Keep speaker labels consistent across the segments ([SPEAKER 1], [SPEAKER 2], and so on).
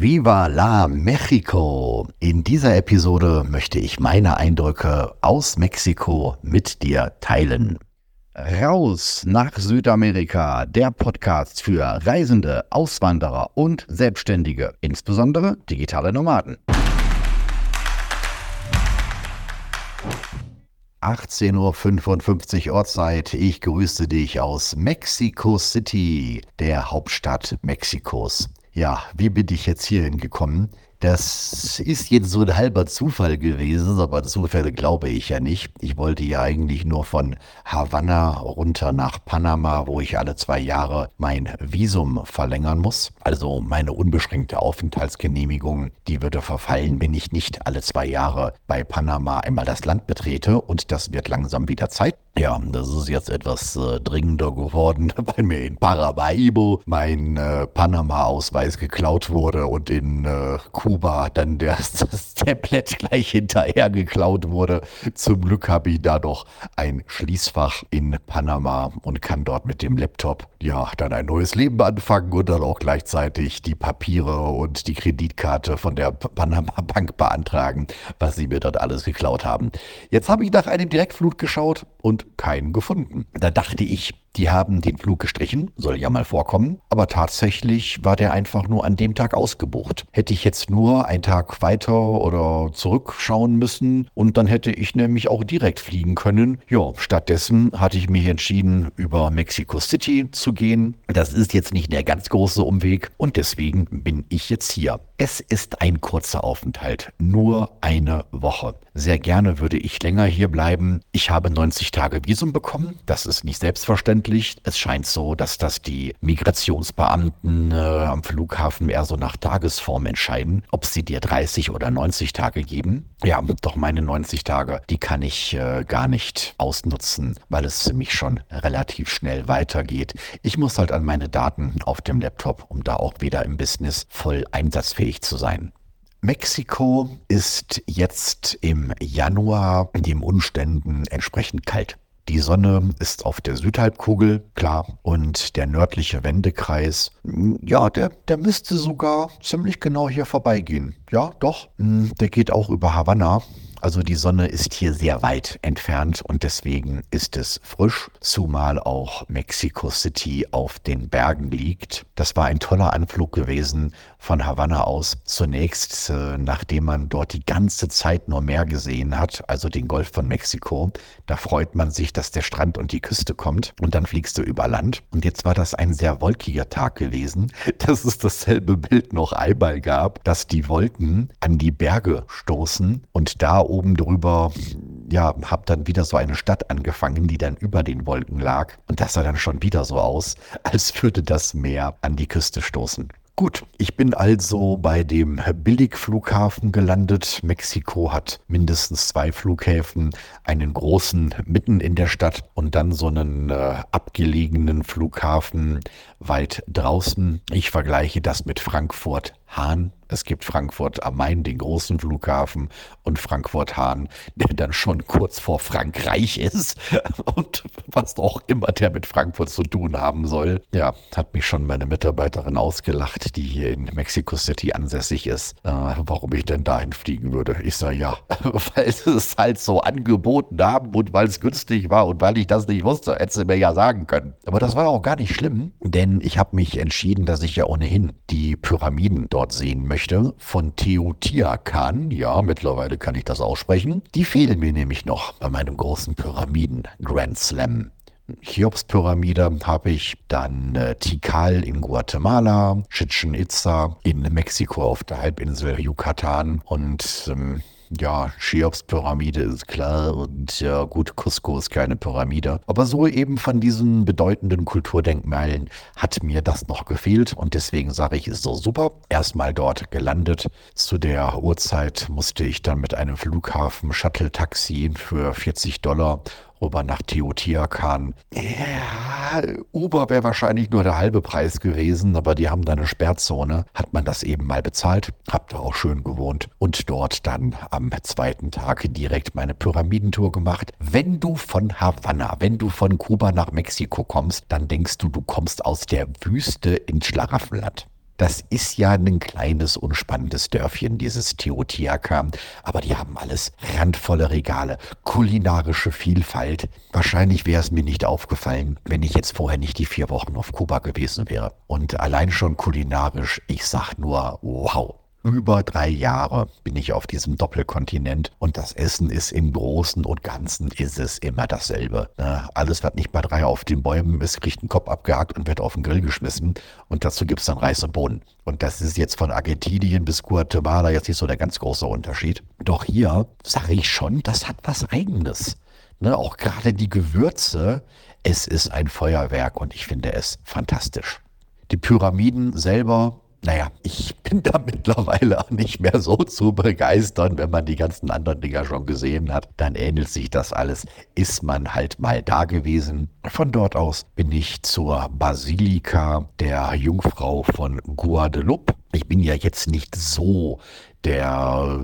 [SPEAKER 1] Viva la Mexico! In dieser Episode möchte ich meine Eindrücke aus Mexiko mit dir teilen. Raus nach Südamerika, der Podcast für Reisende, Auswanderer und Selbstständige, insbesondere digitale Nomaden. 18.55 Uhr Ortszeit. Ich grüße dich aus Mexico City, der Hauptstadt Mexikos. Ja, wie bin ich jetzt hierhin gekommen? Das ist jetzt so ein halber Zufall gewesen, aber Zufälle glaube ich ja nicht. Ich wollte ja eigentlich nur von Havanna runter nach Panama, wo ich alle zwei Jahre mein Visum verlängern muss. Also meine unbeschränkte Aufenthaltsgenehmigung, die würde verfallen, wenn ich nicht alle zwei Jahre bei Panama einmal das Land betrete. Und das wird langsam wieder Zeit. Ja, das ist jetzt etwas äh, dringender geworden, weil mir in Paramaribo mein äh, Panama-Ausweis geklaut wurde und in äh, Kuba dann der, das Tablet gleich hinterher geklaut wurde. Zum Glück habe ich da noch ein Schließfach in Panama und kann dort mit dem Laptop ja dann ein neues Leben anfangen und dann auch gleichzeitig die Papiere und die Kreditkarte von der Panama Bank beantragen, was sie mir dort alles geklaut haben. Jetzt habe ich nach einem Direktflut geschaut und keinen gefunden. Da dachte ich, die haben den Flug gestrichen, soll ja mal vorkommen, aber tatsächlich war der einfach nur an dem Tag ausgebucht. Hätte ich jetzt nur einen Tag weiter oder zurückschauen müssen und dann hätte ich nämlich auch direkt fliegen können. Ja, stattdessen hatte ich mich entschieden, über Mexico City zu gehen. Das ist jetzt nicht der ganz große Umweg und deswegen bin ich jetzt hier. Es ist ein kurzer Aufenthalt, nur eine Woche. Sehr gerne würde ich länger hier bleiben. Ich habe 90 Tage Visum bekommen. Das ist nicht selbstverständlich. Es scheint so, dass das die Migrationsbeamten äh, am Flughafen eher so nach Tagesform entscheiden, ob sie dir 30 oder 90 Tage geben. Ja, doch meine 90 Tage, die kann ich äh, gar nicht ausnutzen, weil es für mich schon relativ schnell weitergeht. Ich muss halt an meine Daten auf dem Laptop, um da auch wieder im Business voll einsatzfähig fähig zu sein. Mexiko ist jetzt im Januar den Umständen entsprechend kalt. Die Sonne ist auf der Südhalbkugel, klar, und der nördliche Wendekreis, ja, der, der müsste sogar ziemlich genau hier vorbeigehen. Ja, doch, hm, der geht auch über Havanna, also die Sonne ist hier sehr weit entfernt und deswegen ist es frisch, zumal auch Mexico City auf den Bergen liegt. Das war ein toller Anflug gewesen von Havanna aus. Zunächst, äh, nachdem man dort die ganze Zeit nur Meer gesehen hat, also den Golf von Mexiko, da freut man sich, dass der Strand und die Küste kommt und dann fliegst du über Land. Und jetzt war das ein sehr wolkiger Tag gewesen, dass es dasselbe Bild noch einmal gab, dass die Wolken an die Berge stoßen und da oben drüber, ja, hab dann wieder so eine Stadt angefangen, die dann über den Wolken lag. Und das sah dann schon wieder so aus, als würde das Meer an die Küste stoßen. Gut, ich bin also bei dem Billigflughafen gelandet. Mexiko hat mindestens zwei Flughäfen, einen großen mitten in der Stadt und dann so einen äh, abgelegenen Flughafen weit draußen. Ich vergleiche das mit Frankfurt Hahn. Es gibt Frankfurt am Main, den großen Flughafen, und Frankfurt Hahn, der dann schon kurz vor Frankreich ist und was auch immer der mit Frankfurt zu tun haben soll. Ja, hat mich schon meine Mitarbeiterin ausgelacht, die hier in Mexico City ansässig ist, äh, warum ich denn dahin fliegen würde. Ich sage ja, weil sie es halt so angeboten haben und weil es günstig war und weil ich das nicht wusste, hätte sie mir ja sagen können. Aber das war auch gar nicht schlimm, denn ich habe mich entschieden, dass ich ja ohnehin die Pyramiden dort dort sehen möchte, von Teotihuacan, ja, mittlerweile kann ich das aussprechen, die fehlen mir nämlich noch bei meinem großen Pyramiden Grand Slam. Cheops-Pyramide habe ich, dann äh, Tikal in Guatemala, Chichen Itza in Mexiko auf der Halbinsel Yucatan und ähm, ja, Cheops-Pyramide ist klar und ja gut, Cusco ist keine Pyramide. Aber so eben von diesen bedeutenden Kulturdenkmalen hat mir das noch gefehlt und deswegen sage ich, ist so super. Erstmal dort gelandet. Zu der Uhrzeit musste ich dann mit einem Flughafen Shuttle-Taxi für 40 Dollar rüber nach Teotihuacan. Ja, Uber wäre wahrscheinlich nur der halbe Preis gewesen, aber die haben da eine Sperrzone. Hat man das eben mal bezahlt, hab da auch schön gewohnt und dort dann am zweiten Tag direkt meine Pyramidentour gemacht. Wenn du von Havanna, wenn du von Kuba nach Mexiko kommst, dann denkst du, du kommst aus der Wüste ins Schlaraffenland. Das ist ja ein kleines, unspannendes Dörfchen, dieses Teotihuacan. Aber die haben alles randvolle Regale, kulinarische Vielfalt. Wahrscheinlich wäre es mir nicht aufgefallen, wenn ich jetzt vorher nicht die vier Wochen auf Kuba gewesen wäre. Und allein schon kulinarisch, ich sag nur, wow über drei Jahre bin ich auf diesem Doppelkontinent und das Essen ist im Großen und Ganzen ist es immer dasselbe. Ne? Alles, was nicht bei drei auf den Bäumen ist, kriegt einen Kopf abgehakt und wird auf den Grill geschmissen und dazu gibt es dann Reis und Bohnen. Und das ist jetzt von Argentinien bis Guatemala jetzt nicht so der ganz große Unterschied. Doch hier sage ich schon, das hat was Eigenes. Ne? Auch gerade die Gewürze, es ist ein Feuerwerk und ich finde es fantastisch. Die Pyramiden selber naja, ich bin da mittlerweile auch nicht mehr so zu begeistern, wenn man die ganzen anderen Dinger schon gesehen hat. Dann ähnelt sich das alles. Ist man halt mal da gewesen. Von dort aus bin ich zur Basilika der Jungfrau von Guadeloupe. Ich bin ja jetzt nicht so der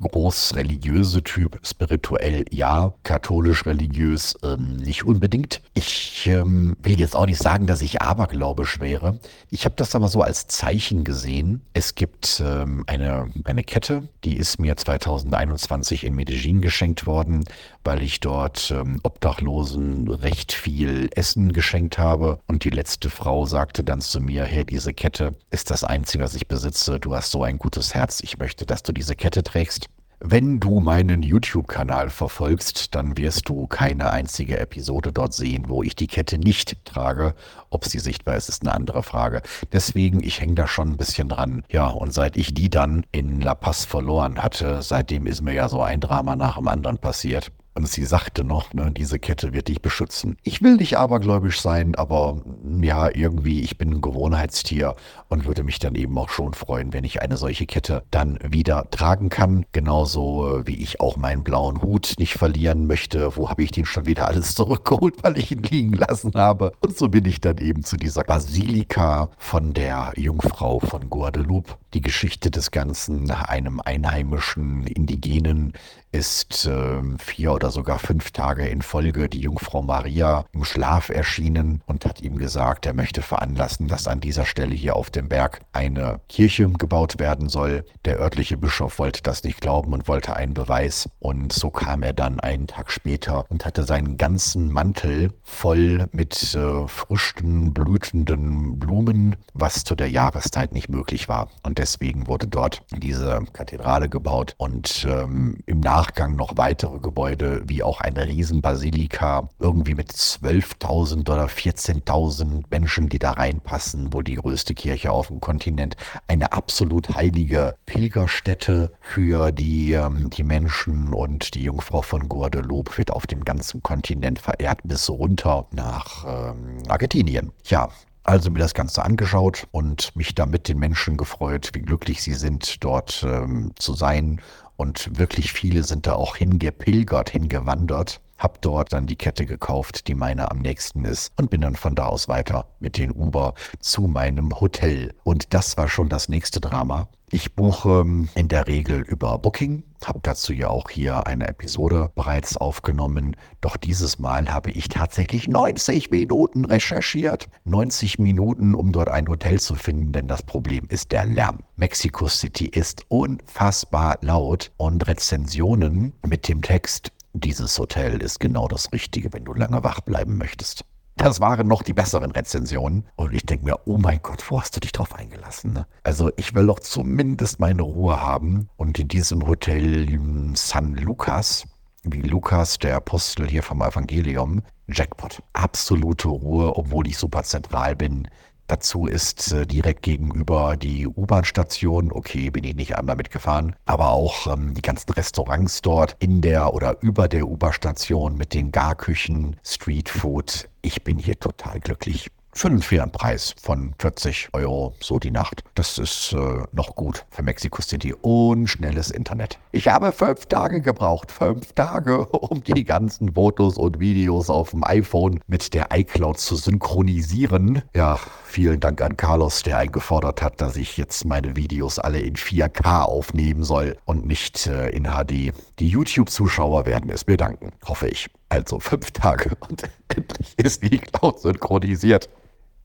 [SPEAKER 1] groß religiöse Typ, spirituell ja, katholisch religiös ähm, nicht unbedingt. Ich ähm, will jetzt auch nicht sagen, dass ich abergläubisch wäre. Ich habe das aber so als Zeichen gesehen. Es gibt ähm, eine, eine Kette, die ist mir 2021 in Medellin geschenkt worden, weil ich dort ähm, Obdachlosen recht viel Essen geschenkt habe. Und die letzte Frau sagte dann zu mir, hey, diese Kette ist das Einzige, was ich besitze. Du hast so ein gutes Herz. Ich möchte, dass du diese Kette trägst. Wenn du meinen YouTube-Kanal verfolgst, dann wirst du keine einzige Episode dort sehen, wo ich die Kette nicht trage. Ob sie sichtbar ist, ist eine andere Frage. Deswegen, ich hänge da schon ein bisschen dran. Ja, und seit ich die dann in La Paz verloren hatte, seitdem ist mir ja so ein Drama nach dem anderen passiert. Und sie sagte noch, ne, diese Kette wird dich beschützen. Ich will nicht abergläubisch sein, aber ja, irgendwie, ich bin ein Gewohnheitstier und würde mich dann eben auch schon freuen, wenn ich eine solche Kette dann wieder tragen kann. Genauso äh, wie ich auch meinen blauen Hut nicht verlieren möchte. Wo habe ich den schon wieder alles zurückgeholt, weil ich ihn liegen lassen habe? Und so bin ich dann eben zu dieser Basilika von der Jungfrau von Guadeloupe. Die Geschichte des Ganzen einem einheimischen Indigenen ist äh, vier oder sogar fünf Tage in Folge die Jungfrau Maria im Schlaf erschienen und hat ihm gesagt, er möchte veranlassen, dass an dieser Stelle hier auf dem Berg eine Kirche gebaut werden soll. Der örtliche Bischof wollte das nicht glauben und wollte einen Beweis. Und so kam er dann einen Tag später und hatte seinen ganzen Mantel voll mit äh, frischen, blütenden Blumen, was zu der Jahreszeit nicht möglich war. Und deswegen wurde dort diese Kathedrale gebaut und ähm, im Nachgang noch weitere Gebäude, wie auch eine Riesenbasilika, irgendwie mit 12.000 oder 14.000 Menschen, die da reinpassen, wohl die größte Kirche auf dem Kontinent. Eine absolut heilige Pilgerstätte für die, ähm, die Menschen und die Jungfrau von Guadeloupe wird auf dem ganzen Kontinent verehrt bis runter nach ähm, Argentinien. Ja, also mir das Ganze angeschaut und mich da mit den Menschen gefreut, wie glücklich sie sind, dort ähm, zu sein und wirklich viele sind da auch hingepilgert, hingewandert. Hab dort dann die Kette gekauft, die meine am nächsten ist und bin dann von da aus weiter mit den Uber zu meinem Hotel. Und das war schon das nächste Drama. Ich buche ähm, in der Regel über Booking, habe dazu ja auch hier eine Episode bereits aufgenommen. Doch dieses Mal habe ich tatsächlich 90 Minuten recherchiert. 90 Minuten, um dort ein Hotel zu finden, denn das Problem ist der Lärm. Mexico City ist unfassbar laut und Rezensionen mit dem Text, dieses Hotel ist genau das Richtige, wenn du lange wach bleiben möchtest. Das waren noch die besseren Rezensionen. Und ich denke mir, oh mein Gott, wo hast du dich drauf eingelassen? Ne? Also ich will doch zumindest meine Ruhe haben. Und in diesem Hotel San Lucas, wie Lukas, der Apostel hier vom Evangelium, Jackpot. Absolute Ruhe, obwohl ich super zentral bin. Dazu ist äh, direkt gegenüber die U-Bahn-Station. Okay, bin ich nicht einmal mitgefahren. Aber auch ähm, die ganzen Restaurants dort in der oder über der U-Bahn-Station mit den Garküchen, Streetfood. Ich bin hier total glücklich für einen fairen Preis von 40 Euro so die Nacht. Das ist äh, noch gut für Mexico City und schnelles Internet. Ich habe fünf Tage gebraucht, fünf Tage, um die ganzen Fotos und Videos auf dem iPhone mit der iCloud zu synchronisieren. Ja, vielen Dank an Carlos, der eingefordert hat, dass ich jetzt meine Videos alle in 4K aufnehmen soll und nicht äh, in HD. Die YouTube-Zuschauer werden es mir danken, hoffe ich. Also fünf Tage und endlich ist die Cloud synchronisiert.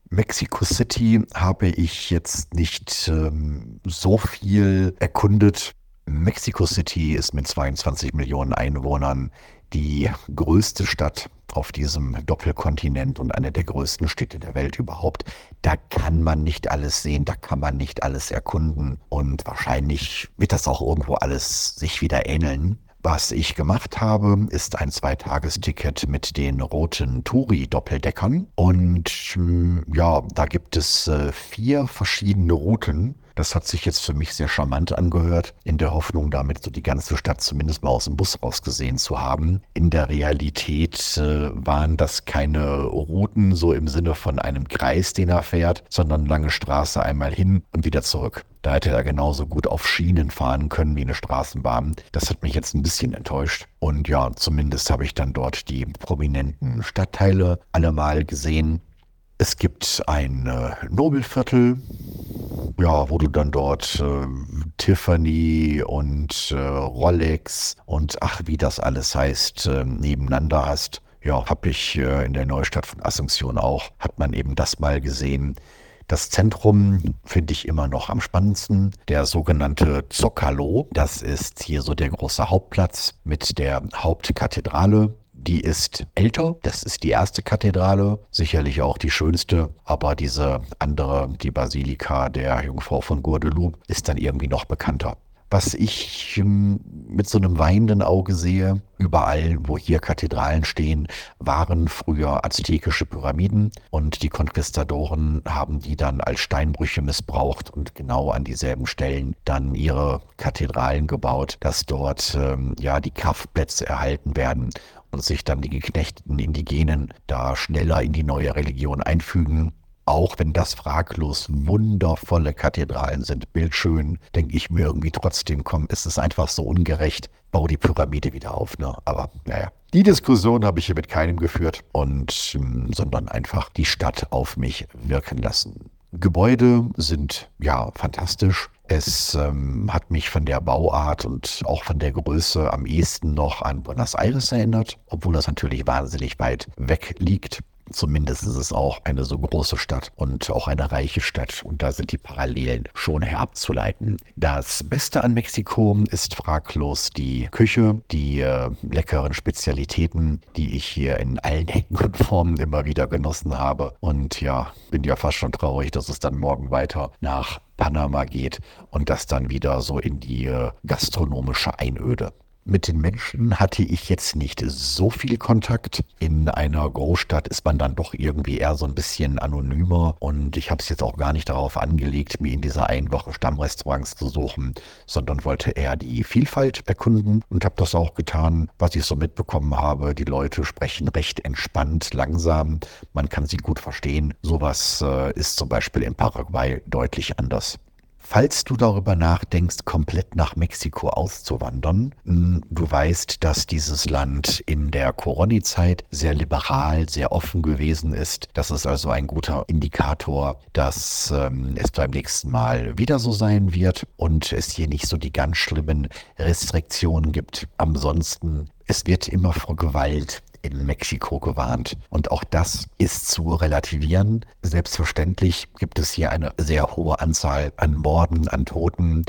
[SPEAKER 1] Mexico City habe ich jetzt nicht ähm, so viel erkundet. Mexico City ist mit 22 Millionen Einwohnern die größte Stadt auf diesem Doppelkontinent und eine der größten Städte der Welt überhaupt. Da kann man nicht alles sehen, da kann man nicht alles erkunden und wahrscheinlich wird das auch irgendwo alles sich wieder ähneln. Was ich gemacht habe, ist ein Zweitagesticket mit den roten Touri-Doppeldeckern. Und hm, ja, da gibt es äh, vier verschiedene Routen. Das hat sich jetzt für mich sehr charmant angehört, in der Hoffnung, damit so die ganze Stadt zumindest mal aus dem Bus rausgesehen zu haben. In der Realität äh, waren das keine Routen so im Sinne von einem Kreis, den er fährt, sondern lange Straße einmal hin und wieder zurück. Da hätte er genauso gut auf Schienen fahren können wie eine Straßenbahn. Das hat mich jetzt ein bisschen enttäuscht. Und ja, zumindest habe ich dann dort die prominenten Stadtteile alle mal gesehen. Es gibt ein äh, Nobelviertel, ja, wo du dann dort äh, Tiffany und äh, Rolex und ach, wie das alles heißt, äh, nebeneinander hast. Ja, habe ich äh, in der Neustadt von Asunción auch, hat man eben das mal gesehen. Das Zentrum finde ich immer noch am spannendsten. Der sogenannte Zocalo, das ist hier so der große Hauptplatz mit der Hauptkathedrale die ist älter. Das ist die erste Kathedrale, sicherlich auch die schönste. Aber diese andere, die Basilika der Jungfrau von Guadeloupe, ist dann irgendwie noch bekannter. Was ich ähm, mit so einem weinenden Auge sehe, überall, wo hier Kathedralen stehen, waren früher aztekische Pyramiden und die Konquistadoren haben die dann als Steinbrüche missbraucht und genau an dieselben Stellen dann ihre Kathedralen gebaut, dass dort ähm, ja die Kraftplätze erhalten werden und sich dann die geknechteten Indigenen da schneller in die neue Religion einfügen. Auch wenn das fraglos wundervolle Kathedralen sind, bildschön, denke ich mir irgendwie trotzdem, komm, es ist einfach so ungerecht, bau die Pyramide wieder auf. Ne? Aber naja, die Diskussion habe ich hier mit keinem geführt und ähm, sondern einfach die Stadt auf mich wirken lassen. Gebäude sind ja fantastisch. Es ähm, hat mich von der Bauart und auch von der Größe am ehesten noch an Buenos Aires erinnert, obwohl das natürlich wahnsinnig weit weg liegt. Zumindest ist es auch eine so große Stadt und auch eine reiche Stadt und da sind die Parallelen schon herabzuleiten. Das Beste an Mexiko ist fraglos die Küche, die äh, leckeren Spezialitäten, die ich hier in allen Ecken und Formen immer wieder genossen habe. Und ja, bin ja fast schon traurig, dass es dann morgen weiter nach Panama geht und das dann wieder so in die äh, gastronomische Einöde. Mit den Menschen hatte ich jetzt nicht so viel Kontakt. In einer Großstadt ist man dann doch irgendwie eher so ein bisschen anonymer und ich habe es jetzt auch gar nicht darauf angelegt, mir in dieser einen Woche Stammrestaurants zu suchen, sondern wollte eher die Vielfalt erkunden und habe das auch getan, was ich so mitbekommen habe. Die Leute sprechen recht entspannt, langsam, man kann sie gut verstehen. Sowas äh, ist zum Beispiel in Paraguay deutlich anders. Falls du darüber nachdenkst, komplett nach Mexiko auszuwandern, hm, du weißt, dass dieses Land in der Corona-Zeit sehr liberal, sehr offen gewesen ist. Das ist also ein guter Indikator, dass ähm, es beim nächsten Mal wieder so sein wird und es hier nicht so die ganz schlimmen Restriktionen gibt. Ansonsten es wird immer vor Gewalt in Mexiko gewarnt. Und auch das ist zu relativieren. Selbstverständlich gibt es hier eine sehr hohe Anzahl an Morden, an Toten.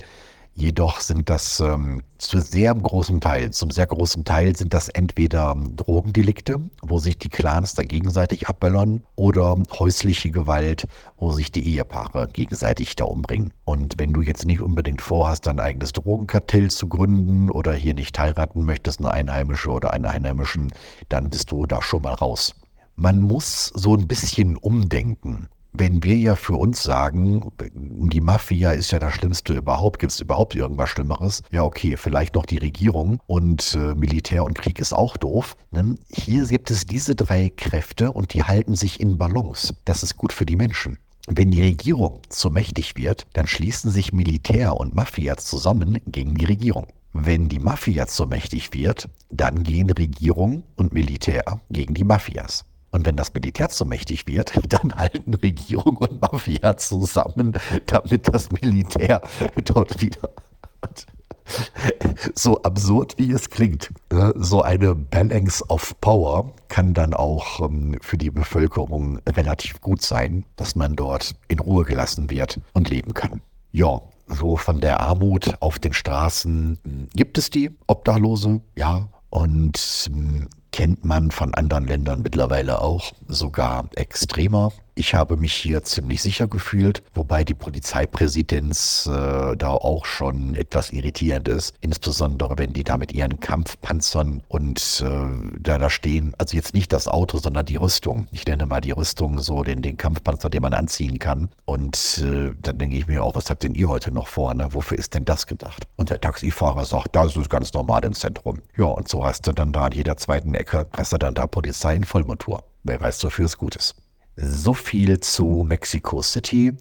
[SPEAKER 1] Jedoch sind das ähm, zu sehr großen Teil, zum sehr großen Teil sind das entweder Drogendelikte, wo sich die Clans da gegenseitig abböllern, oder häusliche Gewalt, wo sich die Ehepaare gegenseitig da umbringen. Und wenn du jetzt nicht unbedingt vorhast, dein eigenes Drogenkartell zu gründen oder hier nicht heiraten möchtest, eine Einheimische oder einen Einheimischen, dann bist du da schon mal raus. Man muss so ein bisschen umdenken wenn wir ja für uns sagen, die Mafia ist ja das Schlimmste überhaupt, gibt es überhaupt irgendwas Schlimmeres? Ja, okay, vielleicht noch die Regierung und äh, Militär und Krieg ist auch doof. Ne? Hier gibt es diese drei Kräfte und die halten sich in Balance. Das ist gut für die Menschen. Wenn die Regierung zu mächtig wird, dann schließen sich Militär und Mafia zusammen gegen die Regierung. Wenn die Mafia zu mächtig wird, dann gehen Regierung und Militär gegen die Mafias. Und wenn das Militär zu mächtig wird, dann halten Regierung und Mafia zusammen, damit das Militär dort wieder. so absurd wie es klingt, ne, so eine Balance of Power kann dann auch ähm, für die Bevölkerung relativ gut sein, dass man dort in Ruhe gelassen wird und leben kann. Ja, so von der Armut auf den Straßen hm, gibt es die Obdachlose, ja, und hm, kennt man von anderen Ländern mittlerweile auch sogar extremer. Ich habe mich hier ziemlich sicher gefühlt, wobei die Polizeipräsidenz äh, da auch schon etwas irritierend ist, insbesondere wenn die da mit ihren Kampfpanzern und äh, da, da stehen, also jetzt nicht das Auto, sondern die Rüstung. Ich nenne mal die Rüstung so den, den Kampfpanzer, den man anziehen kann. Und äh, dann denke ich mir auch, was habt denn ihr heute noch vor? Ne? Wofür ist denn das gedacht? Und der Taxifahrer sagt, das ist ganz normal im Zentrum. Ja, und so hast du dann da an jeder zweiten Ecke, hast du dann da Polizei in Vollmotor. Wer weiß, wofür es gut ist. So viel zu Mexico City.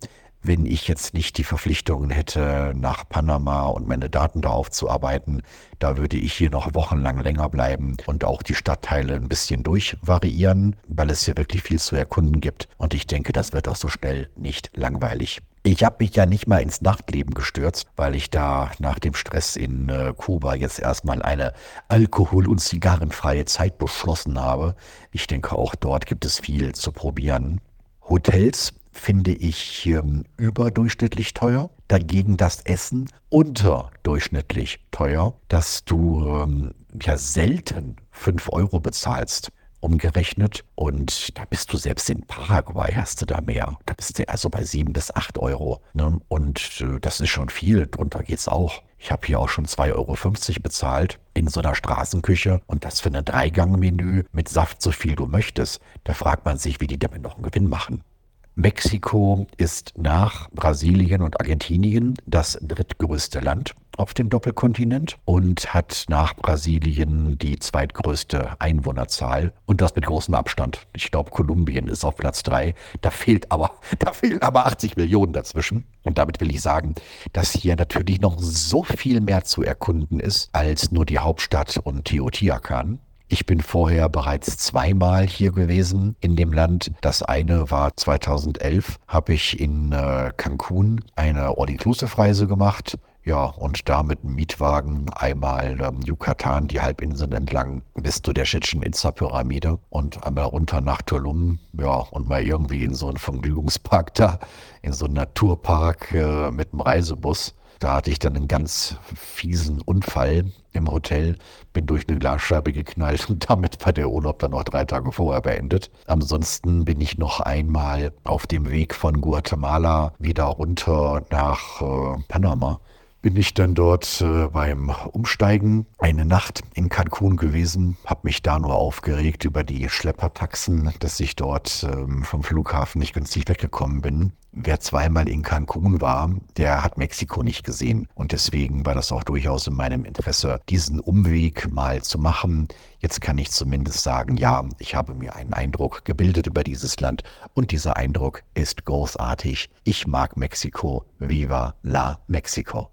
[SPEAKER 1] Wenn ich jetzt nicht die Verpflichtungen hätte, nach Panama und meine Daten da aufzuarbeiten, da würde ich hier noch wochenlang länger bleiben und auch die Stadtteile ein bisschen durchvariieren, weil es hier wirklich viel zu erkunden gibt. Und ich denke, das wird auch so schnell nicht langweilig. Ich habe mich ja nicht mal ins Nachtleben gestürzt, weil ich da nach dem Stress in äh, Kuba jetzt erstmal eine alkohol- und zigarrenfreie Zeit beschlossen habe. Ich denke, auch dort gibt es viel zu probieren. Hotels finde ich ähm, überdurchschnittlich teuer. Dagegen das Essen unterdurchschnittlich teuer, dass du ähm, ja selten 5 Euro bezahlst umgerechnet. Und da bist du selbst in Paraguay, hast du da mehr. Da bist du also bei sieben bis acht Euro. Ne? Und äh, das ist schon viel. Drunter geht's auch. Ich habe hier auch schon 2,50 Euro bezahlt in so einer Straßenküche und das für ein Dreigang-Menü mit Saft so viel du möchtest. Da fragt man sich, wie die damit noch einen Gewinn machen. Mexiko ist nach Brasilien und Argentinien das drittgrößte Land auf dem Doppelkontinent und hat nach Brasilien die zweitgrößte Einwohnerzahl und das mit großem Abstand. Ich glaube, Kolumbien ist auf Platz drei. Da fehlt aber, da fehlen aber 80 Millionen dazwischen. Und damit will ich sagen, dass hier natürlich noch so viel mehr zu erkunden ist als nur die Hauptstadt und Teotihuacan. Ich bin vorher bereits zweimal hier gewesen in dem Land. Das eine war 2011, habe ich in äh, Cancun eine All-Inclusive-Reise gemacht. Ja, und da mit einem Mietwagen einmal ähm, Yucatan, die Halbinsel entlang bis zu der Chichen Itza-Pyramide und einmal runter nach Tulum. Ja, und mal irgendwie in so einen Vergnügungspark da, in so einen Naturpark äh, mit einem Reisebus. Da hatte ich dann einen ganz fiesen Unfall im Hotel, bin durch eine Glasscheibe geknallt und damit war der Urlaub dann noch drei Tage vorher beendet. Ansonsten bin ich noch einmal auf dem Weg von Guatemala wieder runter nach äh, Panama bin ich dann dort äh, beim Umsteigen eine Nacht in Cancun gewesen, habe mich da nur aufgeregt über die Schleppertaxen, dass ich dort ähm, vom Flughafen nicht günstig weggekommen bin. Wer zweimal in Cancun war, der hat Mexiko nicht gesehen. Und deswegen war das auch durchaus in meinem Interesse, diesen Umweg mal zu machen. Jetzt kann ich zumindest sagen, ja, ich habe mir einen Eindruck gebildet über dieses Land. Und dieser Eindruck ist großartig. Ich mag Mexiko. Viva la Mexico.